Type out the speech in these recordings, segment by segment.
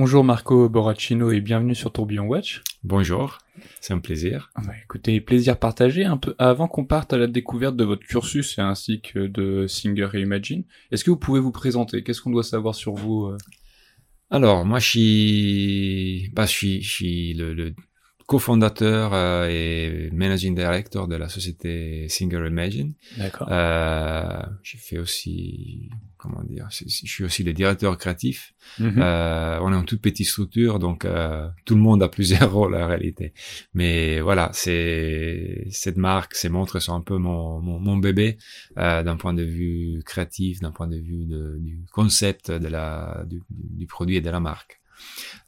Bonjour Marco Borracino et bienvenue sur Tourbillon Watch. Bonjour, c'est un plaisir. Ah bah, écoutez, plaisir partagé. Un peu avant qu'on parte à la découverte de votre cursus et ainsi que de Singer et Imagine, est-ce que vous pouvez vous présenter? Qu'est-ce qu'on doit savoir sur vous euh? Alors, moi, je suis, bah, je suis, je suis le, le cofondateur euh, et managing director de la société Singer Imagine. D'accord. Euh, j'ai fait aussi, comment dire, je suis aussi le directeur créatif. Euh, on est en toute petite structure, donc euh, tout le monde a plusieurs rôles en réalité. Mais voilà, c'est cette marque, ces montres sont un peu mon, mon, mon bébé euh, d'un point de vue créatif, d'un point de vue de, du concept de la du, du produit et de la marque.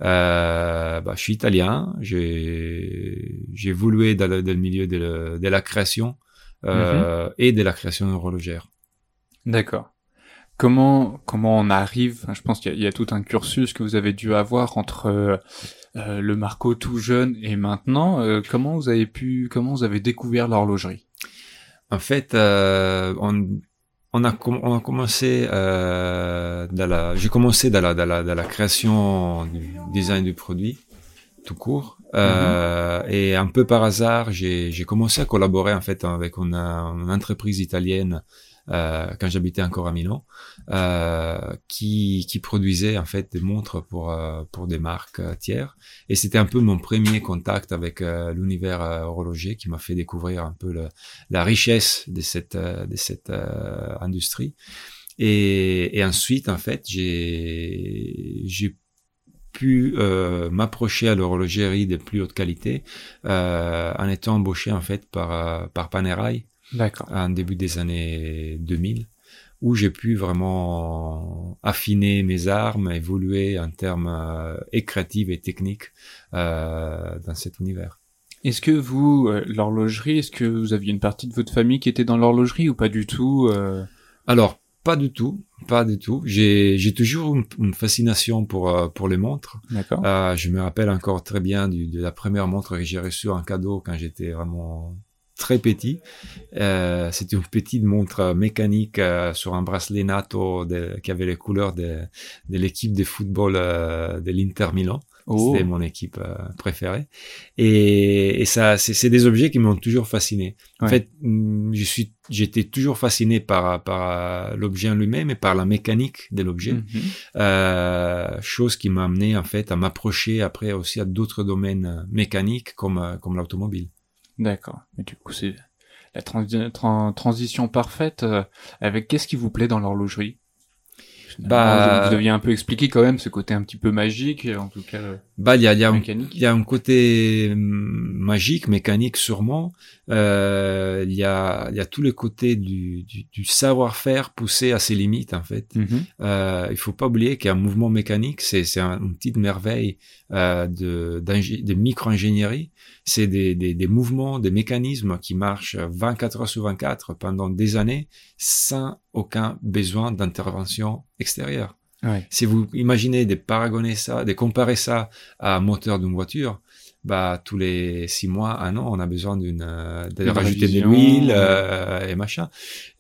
Euh, bah, je suis italien, j'ai évolué dans le, dans le milieu de, le- de la création euh, et de la création horlogère. D'accord. Comment comment on arrive Je pense qu'il y, a- il y a tout un cursus que vous avez dû avoir entre euh, euh, le Marco tout jeune et maintenant. Euh, comment vous avez pu Comment vous avez découvert l'horlogerie? En fait, euh, on, on, a, com- on a commencé euh, dans la, j'ai commencé dans la, dans la, dans la création du design du produit, tout court. Euh, Et un peu par hasard, j'ai, j'ai commencé à collaborer en fait avec une, une entreprise italienne euh, quand j'habitais encore à Milan, euh, qui, qui produisait en fait des montres pour euh, pour des marques euh, tiers. Et c'était un peu mon premier contact avec l'univers horloger qui m'a fait découvrir un peu le, la richesse de cette de cette industrie. Et, et ensuite, en fait, j'ai j'ai pu euh, m'approcher à l'horlogerie de plus haute qualité euh, en étant embauché en fait par par Panerai D'accord. en début des années 2000 où j'ai pu vraiment affiner mes armes, évoluer en termes euh, et créatifs et techniques euh, dans cet univers. Est-ce que vous, euh, l'horlogerie, est-ce que vous aviez une partie de votre famille qui était dans l'horlogerie ou pas du tout euh? Alors, pas du tout, pas du tout. J'ai j'ai toujours une, une fascination pour euh, pour les montres. D'accord. Euh, je me rappelle encore très bien du, de la première montre que j'ai reçue en cadeau quand j'étais vraiment très petit. Euh, C'était une petite montre mécanique euh, sur un bracelet NATO de, qui avait les couleurs de, de l'équipe de football euh, de l'Inter Milan. Oh. C'était mon équipe euh, préférée. Et, et ça, c'est des objets qui m'ont toujours fasciné. En fait, hum, je suis, j'étais toujours fasciné par par euh, l'objet en lui-même et par la mécanique de l'objet. Mhm. Euh, chose qui m'a amené en fait à m'approcher après aussi à d'autres domaines mécaniques comme comme l'automobile. D'accord. Mais du coup, c'est la transi- tran- transition parfaite. euh, avec qu'est-ce qui vous plaît dans l'horlogerie? Bah- vous, deviez un peu expliquer quand même ce côté un petit peu magique, en tout cas euh, Bah il y a, y a y a un côté hum, magique, mécanique sûrement. Euh, il y a y a tous les côtés du, du, du savoir-faire poussé à ses limites en fait. Mhm. Euh, il faut pas oublier qu'un mouvement mécanique, c'est c'est un- une petite merveille euh, de de micro-ingénierie. C'est des, des des mouvements, des mécanismes qui marchent 24 heures sur 24 pendant des années sans aucun besoin d'intervention extérieure. Ouais. Si vous imaginez de paragonner ça, de comparer ça à un moteur d'une voiture, bah tous les six mois, un an, on a besoin d'une euh, de Une rajouter de révision, l'huile euh, et machin.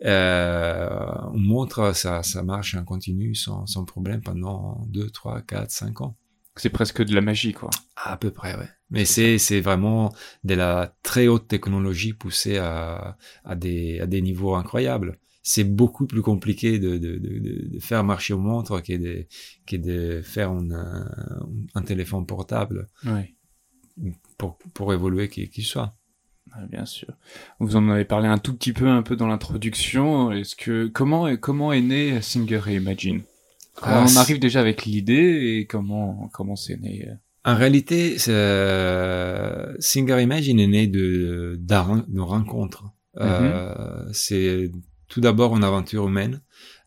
Euh, une montre, ça ça marche en continu sans sans problème pendant deux, trois, quatre, cinq ans. C'est presque de la magie, quoi. À peu près, ouais. Mais c'est c'est vraiment de la très haute technologie poussée à à des à des niveaux incroyables. C'est beaucoup plus compliqué de de de, faire marcher une montre que de que de faire euh, un téléphone portable Ouais. pour pour évoluer qui qu'il soit. Bien sûr. Vous en avez parlé un tout petit peu, un peu dans l'introduction. Est-ce que comment comment est né Singer et Imagine? Comment Ah, on c'est- arrive déjà avec l'idée et comment comment c'est né euh En réalité, euh, Singer Imagine est né de d'un- d'une rencontre. Euh, c'est tout d'abord une aventure humaine.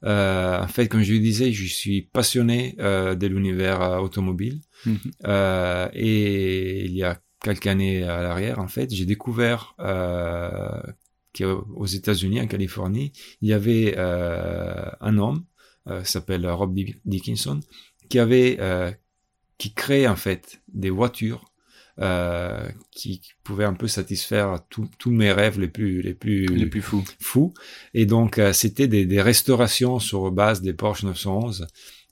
Euh, en fait, comme je le disais, je suis passionné euh, de l'univers euh, automobile. Mhm. Euh, et il y a quelques années à l'arrière, en fait, j'ai découvert euh, qu'aux États-Unis, en Californie, il y avait euh, un homme s'appelle Rob Dick- Dickinson qui avait euh, qui crée en fait des voitures euh, qui, pouvaient un peu satisfaire tous tous mes rêves les plus les plus les plus fous fous. Et donc, euh, c'était des, des restaurations sur base des Porsche 911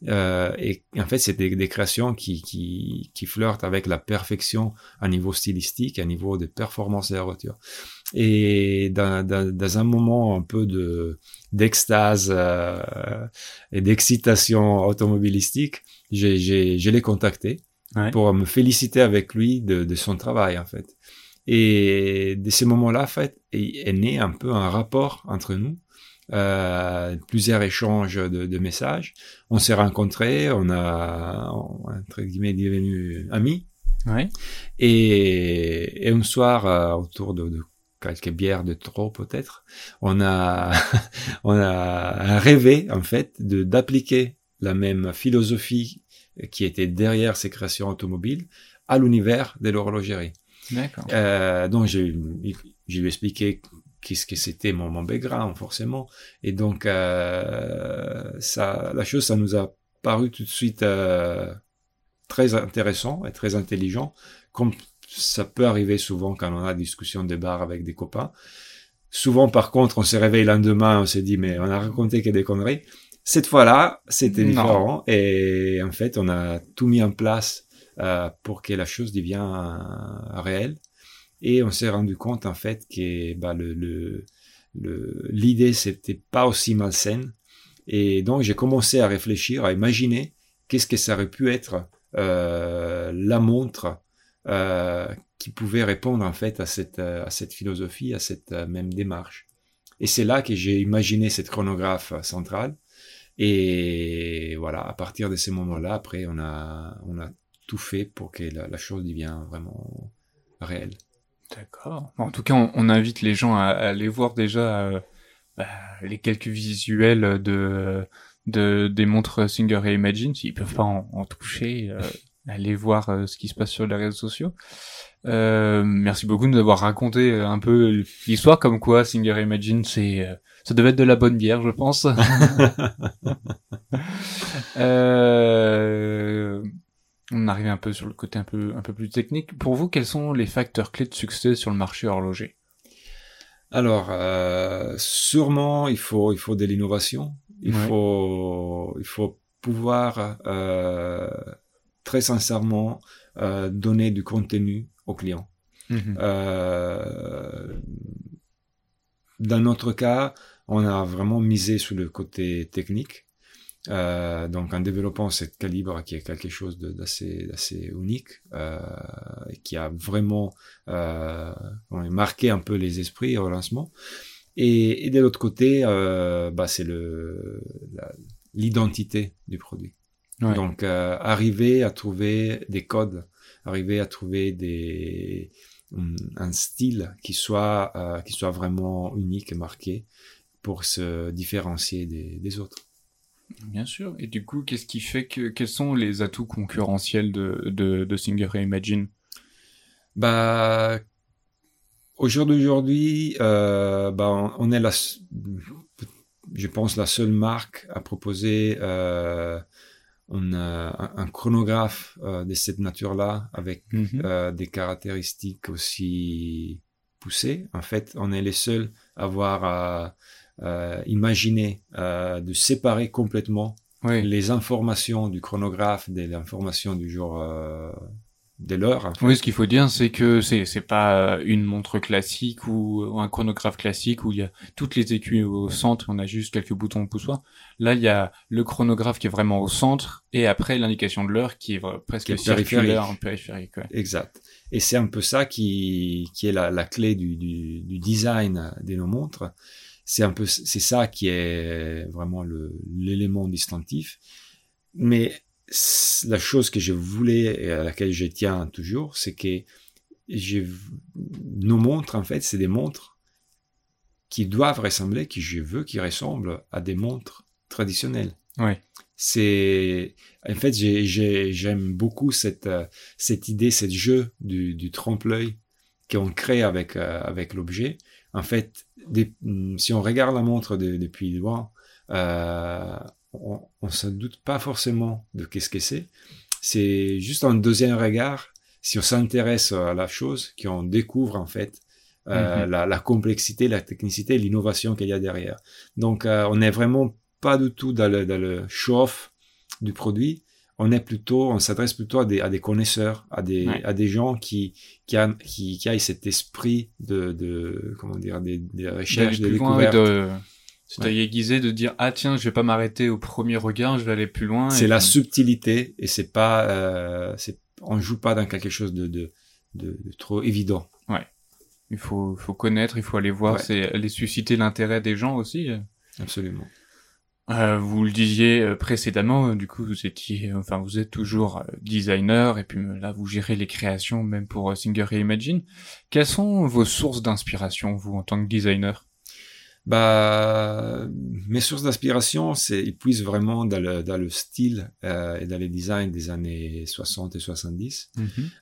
Euh, et en fait, c'est des, des, créations qui, qui, qui flirtent avec la perfection à niveau stylistique, à niveau de performance de la voiture. Et dans, dans, dans un moment un peu de d'extase euh, et d'excitation automobilistique, j'ai, j'ai, je l'ai contacté Ouais. pour me féliciter avec lui de, de son travail en fait. Et de ces moments-là, en fait, est, est né un peu un rapport entre nous, euh, plusieurs échanges de, de messages. On s'est rencontrés, on a entre guillemets devenu amis. Ouais. Et, et un soir, euh, autour de, de quelques bières de trop peut-être, on a on a rêvé en fait de d'appliquer la même philosophie qui était derrière ces créations automobiles à l'univers de l'horlogerie. D'accord. Euh, donc j'ai je lui expliqué qu'est-ce que c'était mon, mon background forcément. Et donc euh, ça la chose ça nous a paru tout de suite euh, très intéressant et très intelligent comme ça peut arriver souvent quand on a des discussions de bar avec des copains. Souvent par contre on s'est réveillé le lendemain on s'est dit mais on a raconté que des conneries. Cette fois-là c'était Non. différent et en fait on a tout mis en place euh, pour que la chose devienne réelle et on s'est rendu compte en fait que bah, le, le, le- l'idée c'était pas aussi malsaine. Et donc j'ai commencé à réfléchir à imaginer qu'est-ce que ça aurait pu être euh, la montre euh, qui pouvait répondre en fait à cette à cette philosophie à cette euh, même démarche. Et c'est là que j'ai imaginé cette chronographe centrale. Et voilà à partir de ces moments-là après on a on a tout fait pour que la chose devienne vraiment réelle D'accord. En tout cas, on, on invite les gens à, à aller voir déjà euh, bah, les quelques visuels de, de des montres Singer et Imagine, s'ils peuvent pas en, en toucher, euh, aller voir euh, ce qui se passe sur les réseaux sociaux. Euh, merci beaucoup de nous avoir raconté euh, un peu l'histoire, comme quoi Singer et Imagine, c'est euh, ça devait être de la bonne bière, je pense. euh, on arrive un peu sur le côté un peu un peu plus technique. Pour vous, quels sont les facteurs clés de succès sur le marché horloger? Alors, euh, sûrement, il faut, il faut de l'innovation. Il Ouais. faut, il faut pouvoir euh, très sincèrement euh, donner du contenu aux clients. Euh, dans notre cas, on a vraiment misé sur le côté technique. Euh, donc en développant cette calibre qui est quelque chose d'assez unique euh, et qui a vraiment euh, marqué un peu les esprits au lancement. Et, et de l'autre côté euh, bah, c'est l'identité du produit. Ouais. donc euh, arriver à trouver des codes arriver à trouver des un style qui soit euh, qui soit vraiment unique et marqué pour se différencier des, des autres Bien sûr. Et du coup, qu'est-ce qui fait que quels sont les atouts concurrentiels de de, de Singer et Imagine? Bah, au jour d'aujourd'hui, euh, bah, on, est la, je pense la seule marque à proposer euh, a un, chronographe euh, de cette nature-là avec Mhm. euh, des caractéristiques aussi poussées. En fait, on est les seuls à avoir euh, imaginé euh, de séparer complètement Oui. les informations du chronographe des informations du jour euh, de l'heure. en fait. Oui, ce qu'il faut dire, c'est que c'est c'est pas euh, une montre classique ou, un chronographe classique où il y a toutes les aiguilles au centre, on a juste quelques boutons au poussoir. Là, il y a le chronographe qui est vraiment au centre et après l'indication de l'heure qui est presque Qui est circulaire périphérique. en périphérique. Ouais. Exact. Et c'est un peu ça qui, qui est la, la clé du, du, du design de nos montres. C'est un peu, c'est ça qui est vraiment l'élément distinctif. Mais la chose que je voulais et à laquelle je tiens toujours, c'est que j'ai, nos montres, en fait, c'est des montres qui doivent ressembler, qui je veux qu'ils ressemblent à des montres traditionnelles Ouais. c'est en fait j'ai- j'ai- j'aime beaucoup cette cette idée cette jeu du, du trompe-l'œil qu'on crée avec euh, avec l'objet en fait des- mm, si on regarde la montre de- depuis loin euh, on, on se doute pas forcément de qu'est-ce que c'est. C'est juste un deuxième regard si on s'intéresse à la chose qu'on découvre en fait euh, Mhm. la, la complexité la technicité l'innovation qu'il y a derrière. Donc euh, on est vraiment pas du tout dans le, dans le show-off du produit, on est plutôt, on s'adresse plutôt à des, à des connaisseurs, à des, Ouais. à des gens qui, qui, a, qui, qui aient cet esprit de, de comment dire, des, des recherches, des découvertes. de c'est à y aiguiser, de dire ah tiens je vais pas m'arrêter au premier regard, je vais aller plus loin. C'est la puis- subtilité et c'est pas, euh, on joue pas dans quelque chose de, de, de, de trop évident. Il faut faut connaître, il faut aller voir, Ouais. c'est aller susciter l'intérêt des gens aussi. Absolument. Euh, vous le disiez euh, précédemment, euh, du coup vous étiez, enfin vous êtes toujours designer et puis là vous gérez les créations même pour Singer et Imagine. Quelles sont vos sources d'inspiration vous en tant que designer? Bah, mes sources d'inspiration, c'est, ils puissent vraiment dans le, dans le style euh, et dans les designs des années 60 et 70.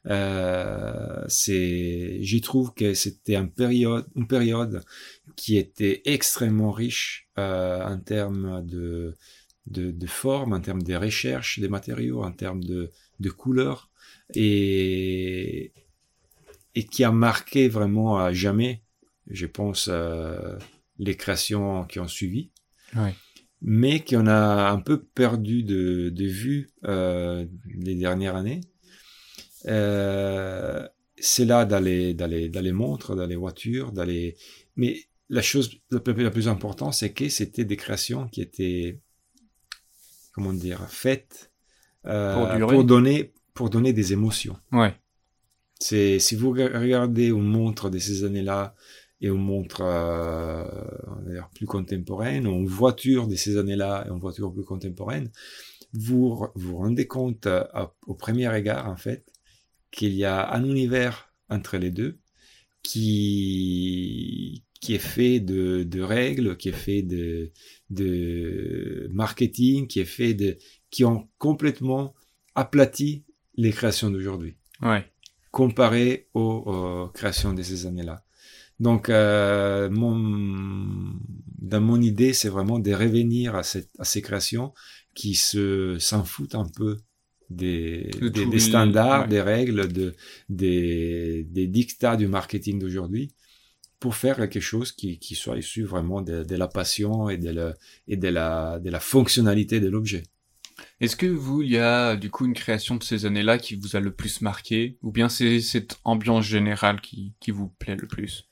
Euh, c'est, j'y trouve que c'était une période, une période qui était extrêmement riche euh, en termes de, de, de forme, en termes de recherche des matériaux, en termes de, de couleurs, et, et qui a marqué vraiment à jamais, je pense, euh, les créations qui ont suivi mais qu'on a un peu perdu de, de vue euh, les dernières années. Euh, c'est là dans les, dans, les, dans les montres, dans les voitures, dans les... Mais la chose la plus, la plus importante, c'est que c'était des créations qui étaient, comment dire, faites euh, Pour pour donner, pour donner des émotions. Ouais. C'est si vous regardez une montre de ces années-là et une montre euh, dire, plus contemporaine, ou une voiture de ces années-là et une voiture plus contemporaine, vous vous rendez compte euh, à- au premier regard en fait qu'il y a un univers entre les deux qui qui est fait de, de règles, qui est fait de, de marketing, qui est fait de qui ont complètement aplati les créations d'aujourd'hui Ouais. comparé aux, aux créations de ces années-là. Donc, euh, mon, dans mon idée, c'est vraiment de revenir à, cette, à ces créations qui se s'en foutent un peu des, De des, standards, ouais. des règles, de, des, des dictats du marketing d'aujourd'hui pour faire quelque chose qui, qui soit issu vraiment de, de la passion et de la, et de la, de la fonctionnalité de l'objet. Est-ce que vous, il y a du coup une création de ces années-là qui vous a le plus marqué, ou bien c'est cette ambiance générale qui, qui vous plaît le plus?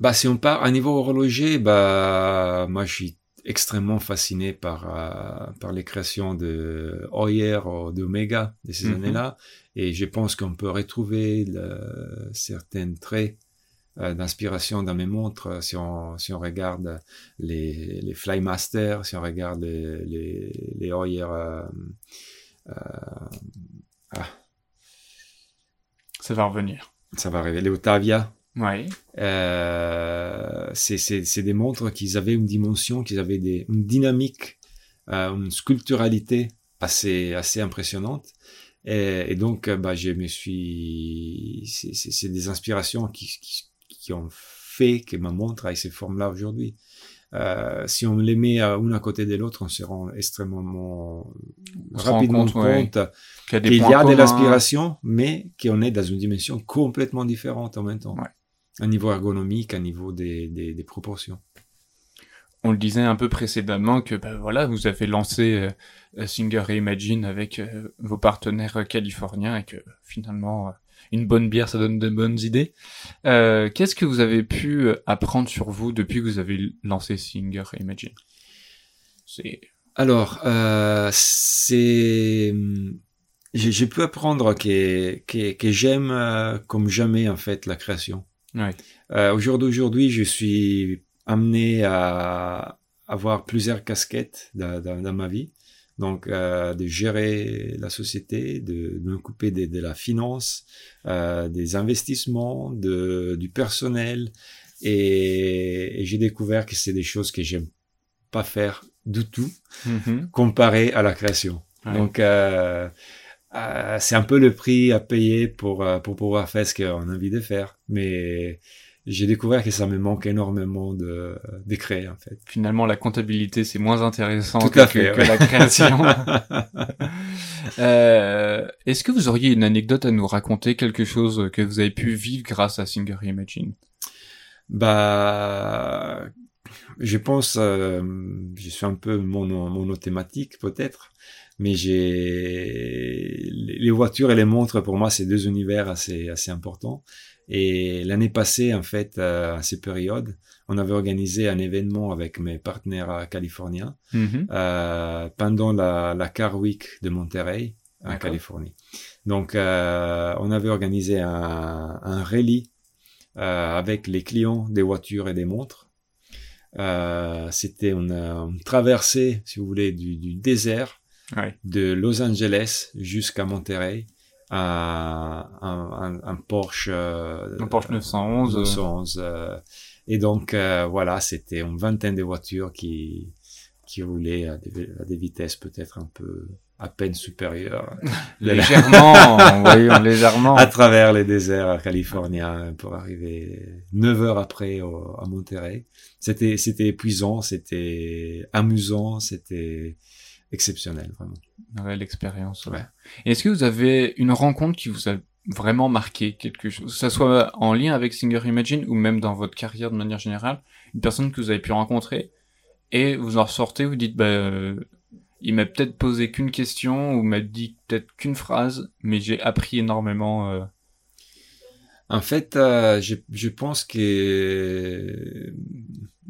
Bah, si on part à niveau horloger, bah, moi, je suis extrêmement fasciné par, euh, par les créations de Hoyer ou d'Omega de ces Mhm. années-là. Et je pense qu'on peut retrouver le- certains traits euh, d'inspiration dans mes montres euh, si on, si on regarde les, les Flymaster, si on regarde les, les, les Hoyer, euh, Ça va revenir. ça va arriver, les Otavia. Ouais. Euh, c'est c'est c'est des montres qui avaient une dimension, qui avaient des une dynamique, euh, une sculpturalité assez assez impressionnante. Et, et donc, euh, bah, je me suis, c'est c'est c'est des inspirations qui, qui qui ont fait que ma montre a ces formes-là aujourd'hui. Euh, si on les met à une à côté de l'autre, on se rend extrêmement On rapidement compte, ouais, Qu'il y a des y a de l'aspiration, mais qu'on est dans une dimension complètement différente en même temps. Ouais. Un niveau ergonomique, un niveau des, des, des proportions. On le disait un peu précédemment que bah, voilà, vous avez lancé euh, Singer Imagine avec euh, vos partenaires euh, californiens et que finalement euh, une bonne bière ça donne de bonnes idées. Euh, Qu'est-ce que vous avez pu apprendre sur vous depuis que vous avez lancé Singer Imagine? C'est Alors, euh, c'est, j'ai j'ai pu apprendre que, que, que j'aime comme jamais en fait la création. Ouais, Euh, au jour d'aujourd'hui, je suis amené à avoir plusieurs casquettes dans, dans, dans ma vie. Donc, euh, de gérer la société, de, de m'occuper de, de la finance, euh, des investissements, de, du personnel. Et, et j'ai découvert que c'est des choses que j'aime pas faire du tout Mhm. comparé à la création. Ouais. Donc, euh, c'est un peu le prix à payer pour, euh, pour pouvoir faire ce qu'on a envie de faire. Mais j'ai découvert que ça me manque énormément de, de créer, en fait. finalement la comptabilité c'est moins intéressant Tout que, à fait, que- que ouais. la création. Euh, Est-ce que vous auriez une anecdote à nous raconter, quelque chose que vous avez pu vivre grâce à Singer Imagine bah, je pense, euh, je suis un peu mono, monothématique peut-être, mais j'ai les voitures et les montres pour moi c'est deux univers assez assez importants. Et l'année passée en fait euh, à ces périodes, on avait organisé un événement avec mes partenaires californiens euh, pendant la, la Car Week de Monterey en. Californie. Donc, euh, on avait organisé un, un rallye avec les clients des voitures et des montres. Euh, C'était une, une traversée, si vous voulez, du, du désert Ouais. de Los Angeles jusqu'à Monterey. Un, un, un, un Porsche, euh, Un Porsche 911. euh, 911, euh, et donc euh, voilà, c'était une vingtaine de voitures qui qui roulaient à des, à des vitesses peut-être un peu à peine supérieures légèrement, voyons, légèrement. à travers les déserts californiens pour arriver neuf heures après au- à Monterey. C'était c'était épuisant, c'était amusant, c'était exceptionnel vraiment. Une réelle expérience. ouais. Est-ce que vous avez une rencontre qui vous a vraiment marqué quelque chose, que ça soit en lien avec Singer Imagine ou même dans votre carrière de manière générale, une personne que vous avez pu rencontrer et vous en ressortez, vous dites, bah, euh, il m'a peut-être posé qu'une question ou m'a dit peut-être qu'une phrase, mais j'ai appris énormément. euh, En fait, euh, je, je pense que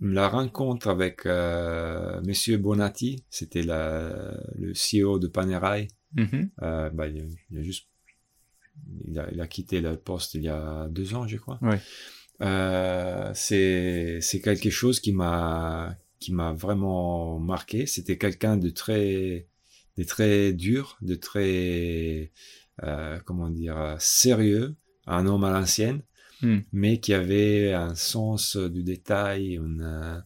la rencontre avec euh, Monsieur Bonatti, c'était le CEO de Panerai. mhm. Euh, bah, il, a, il a juste, il a, il a quitté le poste il y a deux ans, je crois. C'est quelque chose qui m'a qui m'a vraiment marqué. C'était quelqu'un de très de très dur, de très euh, comment dire sérieux, un homme à l'ancienne, Hmm. mais qui avait un sens du détail, une,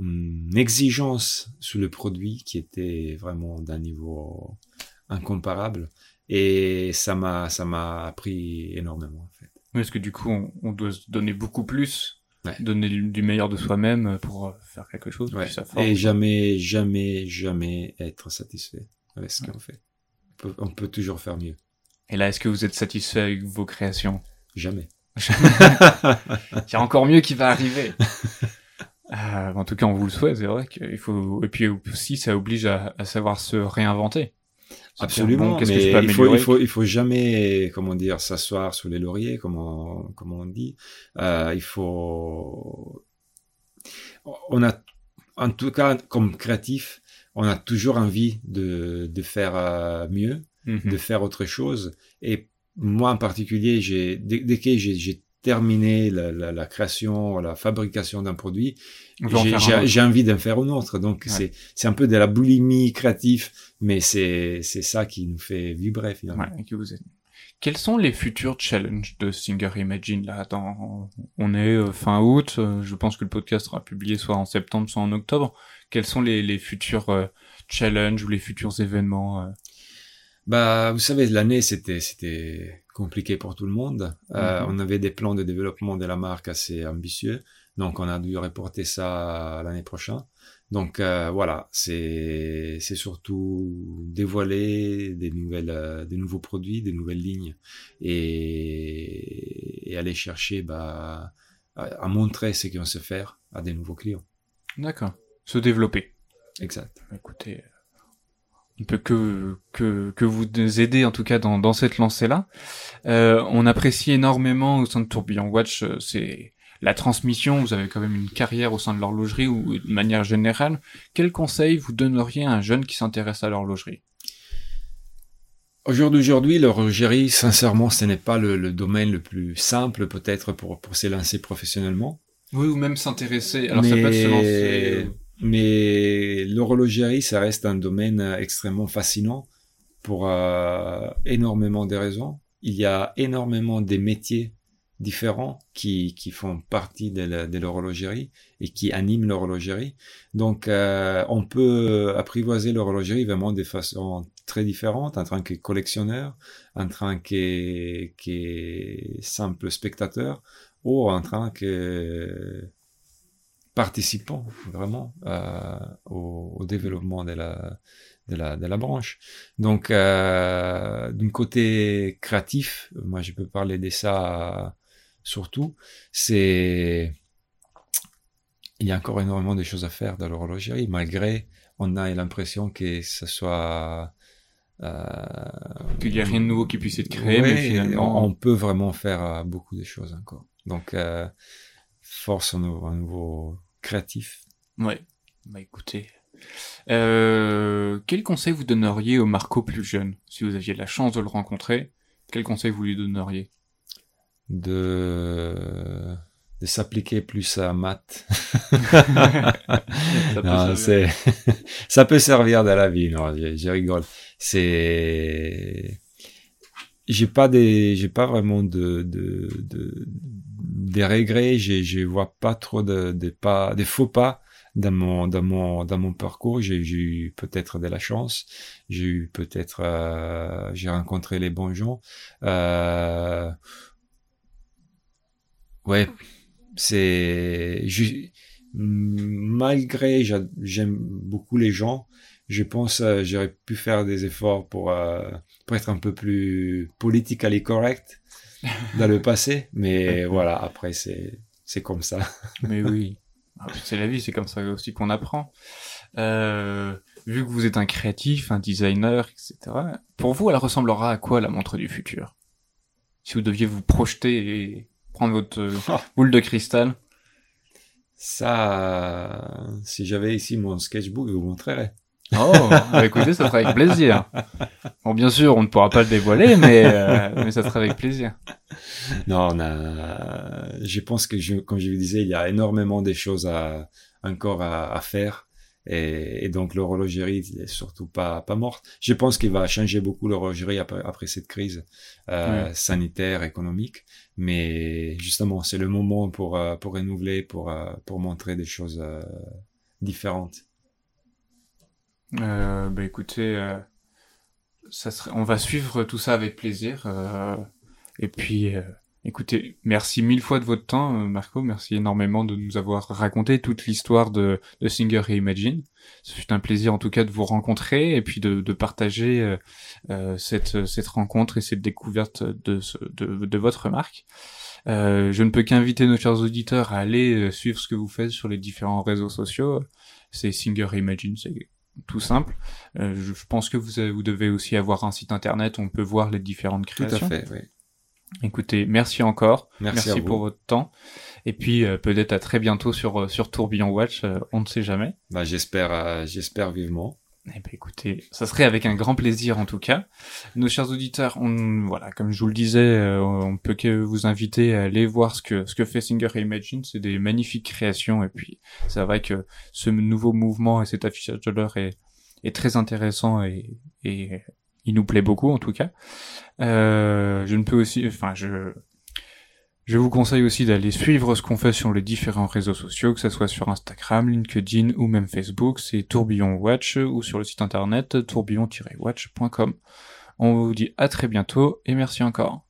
une exigence sur le produit qui était vraiment d'un niveau incomparable. Et ça m'a ça m'a appris énormément en fait. Parce que du coup, on, on doit se donner beaucoup plus, Ouais. donner du du meilleur de soi-même pour euh, faire quelque chose. Ouais. puis ça forme. Et jamais, jamais, jamais être satisfait avec ce qu'on fait. On peut, on peut toujours faire mieux. Et là, est-ce que vous êtes satisfait avec vos créations? Jamais. Il y a encore mieux qui va arriver. Euh, en tout cas, on vous le souhaite. C'est vrai qu'il faut. Et puis aussi, ça oblige à, à savoir se réinventer. Absolument. Qu'est-ce que je mais peux il faut, il faut, il faut jamais, comment dire, s'asseoir sous les lauriers, comme on, comme on dit. Euh, il faut, on a, en tout cas, comme créatif, on a toujours envie de, de faire euh, mieux. Mhm. de faire autre chose. Et moi en particulier, j'ai dès, dès que j'ai j'ai terminé la, la, la création, la fabrication d'un produit, j'ai- envie d'en faire un autre. Donc Ouais. c'est c'est un peu de la boulimie créative, mais c'est c'est ça qui nous fait vibrer finalement. Ouais, vous. Quels sont les futurs challenges de Singer Imagine là? Attends, on est euh, fin août. euh, Je pense que le podcast sera publié soit en septembre, soit en octobre. Quels sont les, les futurs euh, challenges ou les futurs événements Bah, vous savez, l'année c'était c'était compliqué pour tout le monde. Euh, Mhm. On avait des plans de développement de la marque assez ambitieux, donc on a dû reporter ça l'année prochaine. Donc euh, voilà, c'est surtout dévoiler des nouvelles euh, des nouveaux produits, des nouvelles lignes et, et aller chercher bah à, à montrer ce qu'on sait faire à des nouveaux clients. D'accord. Se développer. Exact. Écoutez, on ne peut que, que, que vous aider en tout cas dans, dans cette lancée-là. Euh, on apprécie énormément au sein de Tourbillon Watch, euh, c'est la transmission. Vous avez quand même une carrière au sein de l'horlogerie ou de manière générale. Quel conseil vous donneriez à un jeune qui s'intéresse à l'horlogerie? Au jour d'aujourd'hui, l'horlogerie, sincèrement, ce n'est pas le, le domaine le plus simple peut-être pour, pour s'élancer professionnellement. Oui, ou même s'intéresser. Alors ça peut être se lancer. Mais l'horlogerie, ça reste un domaine euh, extrêmement fascinant pour euh, énormément de raisons. Il y a énormément des métiers différents qui, qui font partie de de l'horlogerie et qui animent l'horlogerie. Donc, euh, on peut apprivoiser l'horlogerie vraiment de façon très différente en tant que collectionneur, en tant que, que simple spectateur ou en tant que participant vraiment euh, au, au développement de la, de la, de la branche. Donc, euh, d'un côté créatif, moi je peux parler de ça surtout, c'est il y a encore énormément de choses à faire dans l'horlogerie, malgré on a l'impression que ce soit Euh, Qu'il n'y a rien de nouveau qui puisse être créé, ouais, mais finalement... on, on peut vraiment faire euh, beaucoup de choses encore. Donc, euh, force nouveau, un nouveau créatif. Ouais. Bah écoutez, euh, quel conseil vous donneriez au Marco plus jeune, si vous aviez la chance de le rencontrer? Quel conseil vous lui donneriez? De de s'appliquer plus à maths. Ça peut non, ça peut servir dans la vie. Non, je, je rigole. C'est j'ai pas des j'ai pas vraiment de de, de des regrets. J'ai je vois pas trop de des pas des faux pas dans mon dans mon dans mon parcours. J'ai eu peut-être de la chance. J'ai eu peut-être euh, j'ai rencontré les bons gens. Euh, ouais, c'est malgré j'a- j'aime beaucoup les gens je pense euh, j'aurais pu faire des efforts pour euh, pour être un peu plus politically correct dans le passé mais voilà après c'est c'est comme ça Mais oui, Ah, c'est la vie, c'est comme ça aussi qu'on apprend. Euh, vu que vous êtes un créatif, un designer, etc., pour vous, elle ressemblera à quoi la montre du futur? Si vous deviez vous projeter et prendre votre euh, boule de cristal? ça si j'avais ici mon sketchbook je vous montrerais Oh, bah écoutez, ça sera avec plaisir. Bon, bien sûr, on ne pourra pas le dévoiler, mais, euh, mais ça sera avec plaisir. Non, on a, je pense que je, comme je vous disais, il y a énormément de choses à, encore à, à faire. Et, et donc l'horlogerie n'est surtout pas, pas morte. Je pense qu'il va changer beaucoup l'horlogerie après, après cette crise euh, Ouais. sanitaire, économique. Mais justement, c'est le moment pour, euh, pour renouveler, pour, euh, pour montrer des choses euh, différentes. Euh, bah écoutez, euh, ça serait, on va suivre tout ça avec plaisir. euh, et puis, euh, écoutez, merci mille fois de votre temps, euh, Marco. Merci énormément de nous avoir raconté toute l'histoire de, de Singer et Imagine. Ce fut un plaisir en tout cas de vous rencontrer et puis de, de partager euh, cette, cette rencontre et cette découverte de, de, de votre marque. Euh, je ne peux qu'inviter nos chers auditeurs à aller suivre ce que vous faites sur les différents réseaux sociaux. C'est Singer Imagine, c'est tout simple. Euh, je je pense que vous, avez- vous devez aussi avoir un site internet où on peut voir les différentes Tout à créations. fait, oui. Écoutez, merci encore. Merci, pour votre temps. Et puis euh, peut-être à très bientôt sur euh, sur Tourbillon Watch, euh, on ne sait jamais. Bah, j'espère, j'espère vivement. Eh ben écoutez, ça serait avec un grand plaisir en tout cas. Nos chers auditeurs, on, voilà, comme je vous le disais, euh, on peut que vous inviter à aller voir ce que ce que fait Singer Imagine. C'est des magnifiques créations et puis c'est vrai que ce nouveau mouvement et cet affichage de l'heure est est très intéressant et et il nous plaît beaucoup en tout cas. Euh, je ne peux aussi, enfin je je vous conseille aussi d'aller suivre ce qu'on fait sur les différents réseaux sociaux, que ce soit sur Instagram, LinkedIn ou même Facebook, c'est Tourbillon Watch ou sur le site internet tourbillon-watch.com. On vous dit à très bientôt et merci encore.